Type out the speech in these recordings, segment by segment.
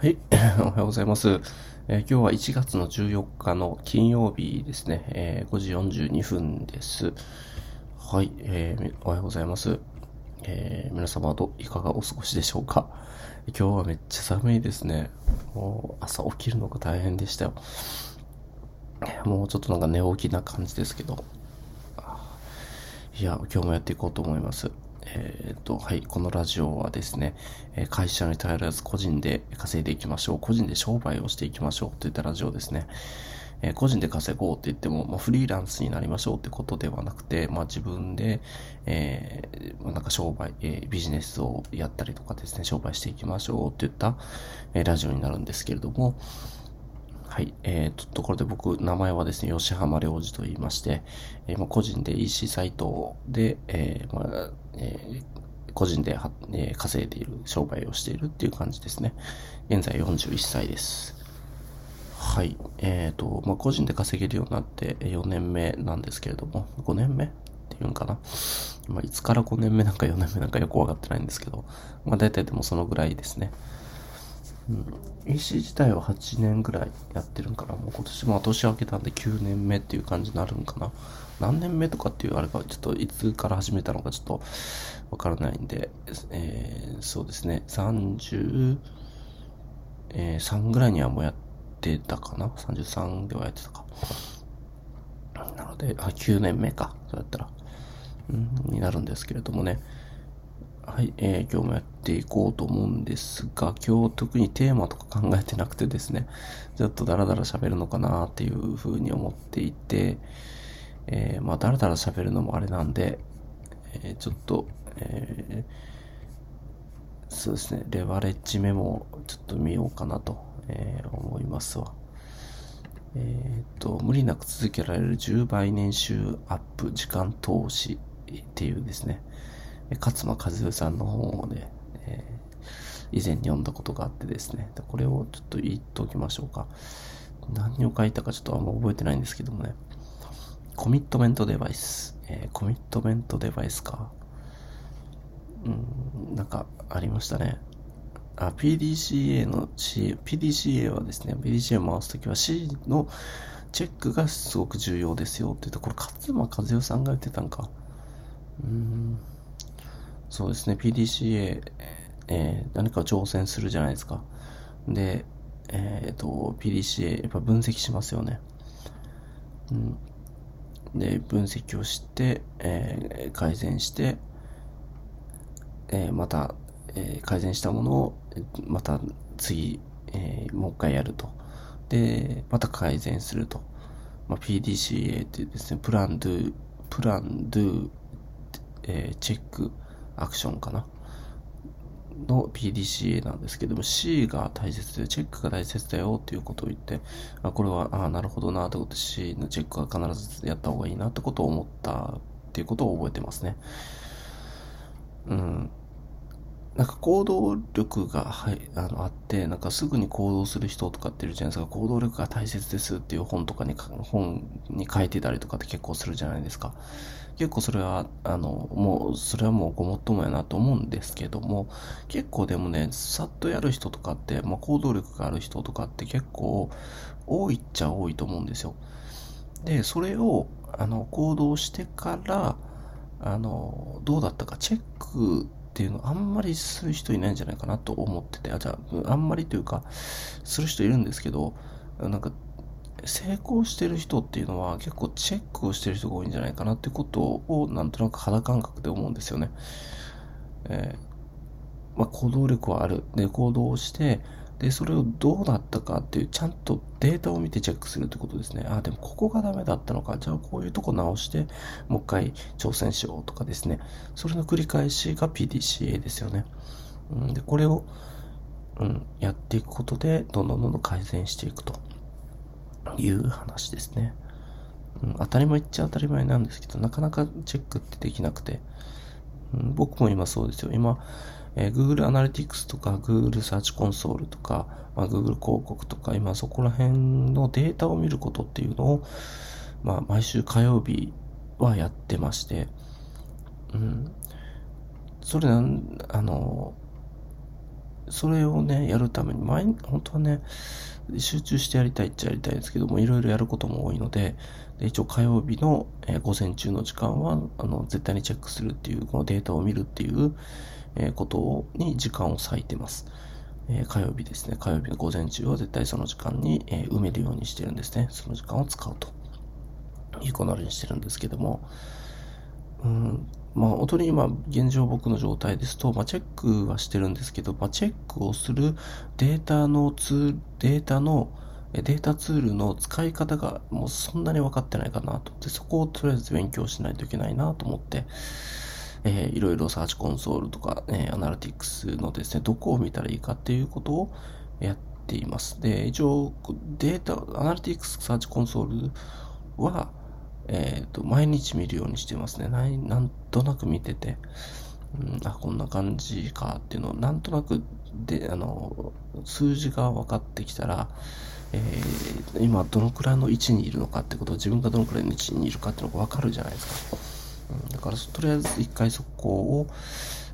はい、おはようございます。えー、今日は1月の14日の金曜日ですね、えー、5時42分です。はい、えー、おはようございます。えー、皆様はどいかがお過ごしでしょうか今日はめっちゃ寒いですね。もう朝起きるのが大変でしたよ。もうちょっとなんか寝起きな感じですけど。いや、今日もやっていこうと思います。えっ、と、はい、このラジオはですね、会社に頼らず個人で稼いでいきましょう。個人で商売をしていきましょうといったラジオですね。え、個人で稼ごうって言っても、まあ、フリーランスになりましょうってことではなくて、まあ、自分で、えー、なんか商売、えー、ビジネスをやったりとかですね、商売していきましょうって言った、えラジオになるんですけれども、はい。えー、と、ところで僕、名前はですね、吉浜良二と言いまして、えー、個人で EC サイトで、えー、まあ、えー、個人で、えー、稼いでいる、商売をしているっていう感じですね。現在41歳です。はい。えっ、ー、と、まあ、個人で稼げるようになって4年目なんですけれども、5年目っていうんかな。まあ、いつから5年目なんか4年目なんかよくわかってないんですけど、まあ、大体でもそのぐらいですね。うん、EC 自体は8年ぐらいやってるんかな。もう今年も年明けたんで9年目っていう感じになるんかな。何年目とかっていうあれか、ちょっといつから始めたのかちょっとわからないんで、えー、そうですね、33ぐらいにはもうやってたかな。33ではやってたか。なので、あ、9年目か。そうやったら。うん、になるんですけれどもね。はい、えー、今日もやっていこうと思うんですが、今日特にテーマとか考えてなくてですね、ちょっとダラダラ喋るのかなっていうふうに思っていて、えー、まあダラダラ喋るのもあれなんで、えー、ちょっと、えー、そうですね、レバレッジメモをちょっと見ようかなと、えー、思いますわ。えっ、と、無理なく続けられる10倍年収アップ時間投資っていうですね、勝間和代さんの本をね、えー、以前に読んだことがあってですね、これをちょっと言っておきましょうか。何を書いたかちょっとあんま覚えてないんですけどもね。コミットメントデバイス。えー、コミットメントデバイスか。うん、なんかありましたね。あ、PDCA の C、PDCA はですね、PDCA を回すときは C のチェックがすごく重要ですよって言うと、これ勝間和代さんが言ってたんか。うん。そうですね、PDCA、えー、何か挑戦するじゃないですか。で、えっ、ー、と、PDCA、やっぱ分析しますよね。うん。で、分析をして、えー、改善して、えー、また、えー、改善したものを、また次、えー、もう一回やると。で、また改善すると。まあ、PDCA ってですね、プラン、ドゥ、プラン、ドゥ、えー、チェック、アクションかな？の PDCA なんですけども C が大切でチェックが大切だよっていうことを言ってあこれはあなるほどなってことで C のチェックは必ずやった方がいいなってことを思ったっていうことを覚えてますね。うん。なんか行動力が、はい、あの、あって、なんかすぐに行動する人とかっているじゃないですか。行動力が大切ですっていう本とかに、本に書いてたりとかって結構するじゃないですか。結構それは、あの、もう、それはもうごもっともやなと思うんですけども、結構でもね、さっとやる人とかって、まあ、行動力がある人とかって結構多いっちゃ多いと思うんですよ。で、それを、あの、行動してから、あの、どうだったかチェックっていうのあんまりする人いないんじゃないかなと思ってて、あ、じゃあ、あんまりというか、する人いるんですけど、なんか、成功してる人っていうのは結構チェックをしてる人が多いんじゃないかなってことをなんとなく肌感覚で思うんですよね。えー、まあ、行動力はある。で、行動をして、で、それをどうだったかっていう、ちゃんとデータを見てチェックするってことですね。あ、でもここがダメだったのか。じゃあこういうとこ直して、もう一回挑戦しようとかですね。それの繰り返しが PDCA ですよね。うん、で、これを、うん、やっていくことで、どんどんどんどん改善していくという話ですね。うん、当たり前っちゃ当たり前なんですけど、なかなかチェックってできなくて。うん、僕も今そうですよ。今、えー、Google Analytics とか Google Search Console とか、まあ、Google 広告とか、今そこら辺のデータを見ることっていうのを、まあ、毎週火曜日はやってまして、うん。それなん、あの、それをね、やるために、前、本当はね、集中してやりたいっちゃやりたいんですけども、いろいろやることも多いので、で一応火曜日の、えー、午前中の時間は、あの、絶対にチェックするっていう、このデータを見るっていう、え、ことに時間を割いてます。え、火曜日ですね。火曜日の午前中は絶対その時間に、え埋めるようにしてるんですね。その時間を使うと。いうことにしてるんですけども、うん、まあ、本当に今、現状僕の状態ですと、まあ、チェックはしてるんですけど、まあ、チェックをするデータのツール、データの、データツールの使い方がもうそんなに分かってないかなと。で、そこをとりあえず勉強しないといけないなと思って、えー、いろいろサーチコンソールとか、えー、アナリティクスのですね、どこを見たらいいかっていうことをやっています。で、一応、データ、アナリティクスサーチコンソールは、えっ、ー、と、毎日見るようにしてますね。ななんとなく見てて、うん、あ、こんな感じかっていうのを、なんとなくで、あの、数字が分かってきたら、えー、今どのくらいの位置にいるのかってことを自分がどのくらいの位置にいるかっていうのが分かるじゃないですか。だから、とりあえず一回そこを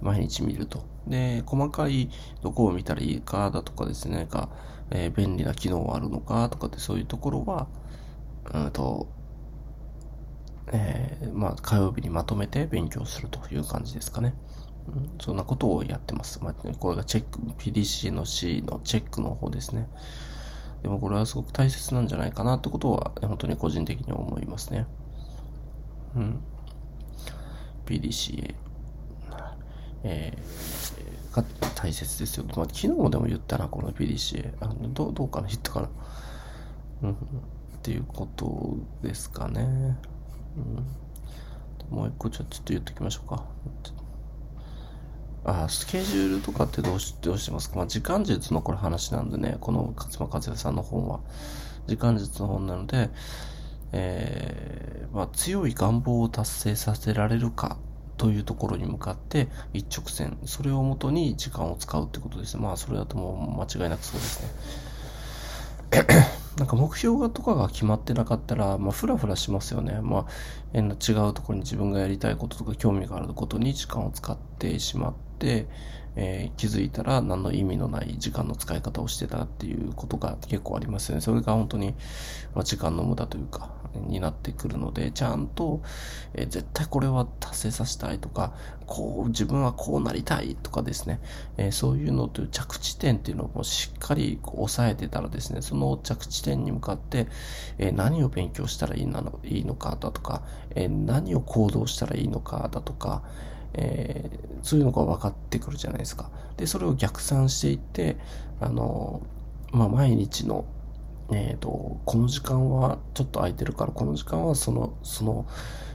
毎日見ると。で、細かいどこを見たらいいかだとかですね、か、えー、便利な機能はあるのかとかってそういうところは、うんと、えー、まあ、火曜日にまとめて勉強するという感じですかね。うん、そんなことをやってます。まあ、これがチェック、PDC の C のチェックの方ですね。でもこれはすごく大切なんじゃないかなってことは、本当に個人的に思いますね。うん。PDCA。えー、が大切ですよ。まあ、昨日でも言ったな、この PDCA。あのどどうかな、言ったかな。うん。っていうことですかね。うん、もう一個ちょっと言っておきましょうか。あ、スケジュールとかってどうし、どうしてますか？まあ、時間術のこれ話なんでね、この勝間和也さんの本は、時間術の本なので、えー、まあ、強い願望を達成させられるかというところに向かって一直線、それをもとに時間を使うってことです。まあ、それだともう間違いなくそうですね。なんか目標がとかが決まってなかったら、まあ、ふらふらしますよね。まあ、違うところに自分がやりたいこととか興味があることに時間を使ってしまって、えー、気づいたら何の意味のない時間の使い方をしてたっていうことが結構ありますよね。それが本当に、まあ、時間の無駄というか、になってくるので、ちゃんと、えー、絶対これは達成させたいとか、こう、自分はこうなりたいとかですね、えー、そういうのという着地点っていうのをしっかりこう抑えてたらですね、その着地点に向かって、えー、何を勉強したらいいのいいのかだとか、え何を行動したらいいのかだとか、えー、そういうのが分かってくるじゃないですか。で、それを逆算していって、あの、まあ、毎日の、えっ、ー、と、この時間はちょっと空いてるから、この時間はその、その、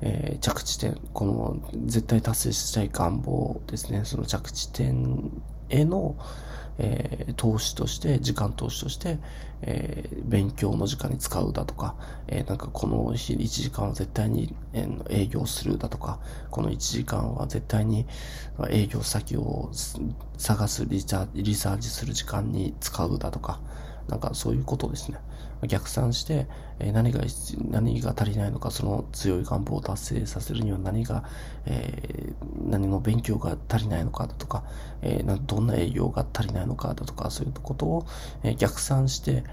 えー、着地点、この絶対達成したい願望ですね、その着地点への、えー、投資として、時間投資として、えー、勉強の時間に使うだとか、えー、なんかこの日1時間は絶対に、え、営業するだとか、この1時間は絶対に営業先を探すリサーチする時間に使うだとか、なんかそういうことですね。逆算して、え何が、何が足りないのか、その強い願望を達成させるには何が、えー、何の勉強が足りないのかだとか、えー、どんな営業が足りないのかだとか、そういうことを、え逆算して、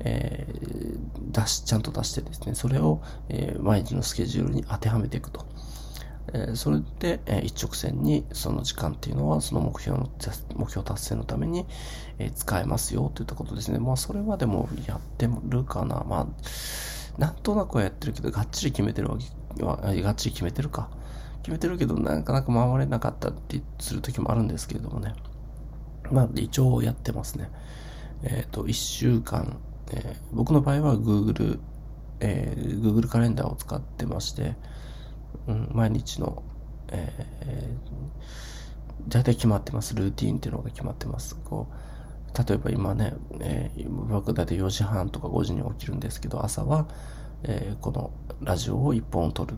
えー、出し、ちゃんと出してですね、それを、え毎日のスケジュールに当てはめていくと。えそれで、え一直線にその時間っていうのはその目標の、目標達成のために、え使えますよといったことですね。まあそれはでもやってるかな。まあ、なんとなくはやってるけど、がっちり決めてるわけは、がっちり決めてるか。決めてるけど、なかなか守れなかったってする時もあるんですけれどもね。まあ一応やってますね。えっ、ー、と、一週間、えー、僕の場合は Google、えー、Google カレンダーを使ってまして、うん、毎日の、えー、大体決まってます。ルーティンっていうのが決まってます。こう、例えば今ね、えー、僕だって4時半とか5時に起きるんですけど、朝は、えー、このラジオを1本撮るっ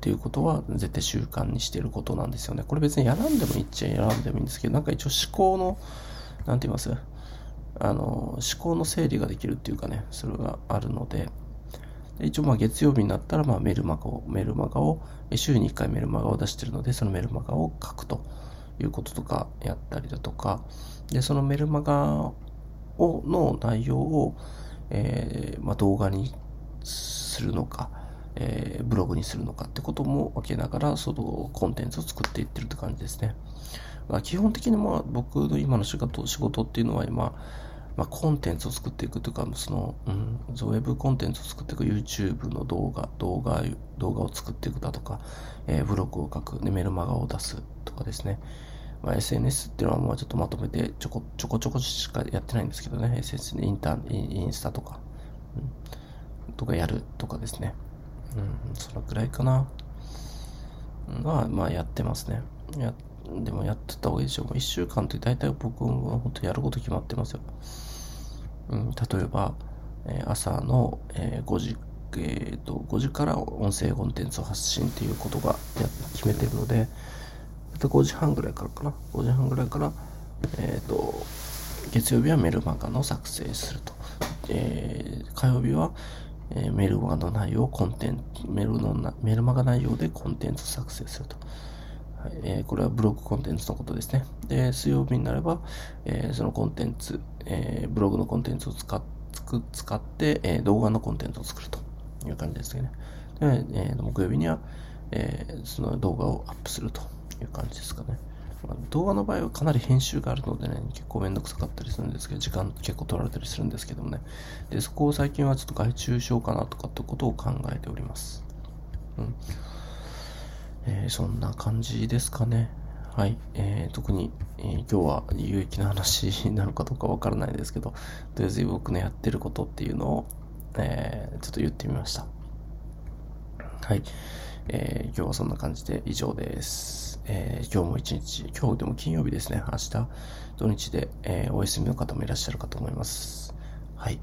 ていうことは絶対習慣にしてることなんですよね。これ別にやらんでもいいっちゃやらんでもいいんですけど、なんか一応思考の、なんて言います？あの、思考の整理ができるっていうかね、それがあるので、一応まあ月曜日になったらまあメルマガを、メルマガを、週に1回メルマガを出してるので、そのメルマガを書くということとかやったりだとか、で、そのメルマガを、の内容を、えー、まあ、動画にするのか、えー、ブログにするのかってことも分けながら、そのコンテンツを作っていってるって感じですね。まあ、基本的にまあ僕の今の仕事仕事っていうのは今、まあ、コンテンツを作っていくというか、その、うん、ウェブコンテンツを作っていく YouTube の動画、動画、動画を作っていくだとか、えー、ブログを書く、で、メルマガを出すとかですね。まあ、SNS っていうのはもうちょっとまとめてちょこちょこちょこしかやってないんですけどね。SNS インターンインスタとか、うん、とかやるとかですね。うん、そのくらいかな。まあ、まあやってますね。や、でもやってた方がいいでしょう。1週間って大体僕は本当やること決まってますよ。うん、例えば、え、朝の、え、5時、えーと、5時から音声コンテンツを発信っていうことがや決めてるので、5時半ぐらいからかな。5時半ぐらいから、え、ー、と、月曜日はメルマガの作成すると。えー、火曜日は、えー、メルマガの内容をコンテンツ、メルの、メルマガ内容でコンテンツ作成すると。はいえー、これはブログコンテンツのことですね。で、水曜日になれば、えー、そのコンテンツ、えー、ブログのコンテンツを使っ使って、え、動画のコンテンツを作るという感じですね。で、えー、木曜日には、え、その動画をアップするという感じですかね。動画の場合はかなり編集があるのでね、結構めんどくさかったりするんですけど、時間結構取られたりするんですけどもね。で、そこを最近はちょっと外注しようかなとかってことを考えております。うん。えー、そんな感じですかね。はい。えー、特に、えー、今日は有益な話なのかどうかわからないですけど、とりあえず僕のやってることっていうのを、えー、ちょっと言ってみました。はい。えー、今日はそんな感じで以上です。えー、今日も一日、今日でも金曜日ですね。明日、土日で、えー、お休みの方もいらっしゃるかと思います。はい。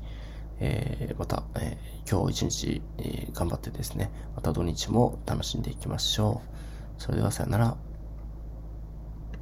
えー、また、えー、今日一日、えー、頑張ってですね、また土日も楽しんでいきましょう。それではさよなら。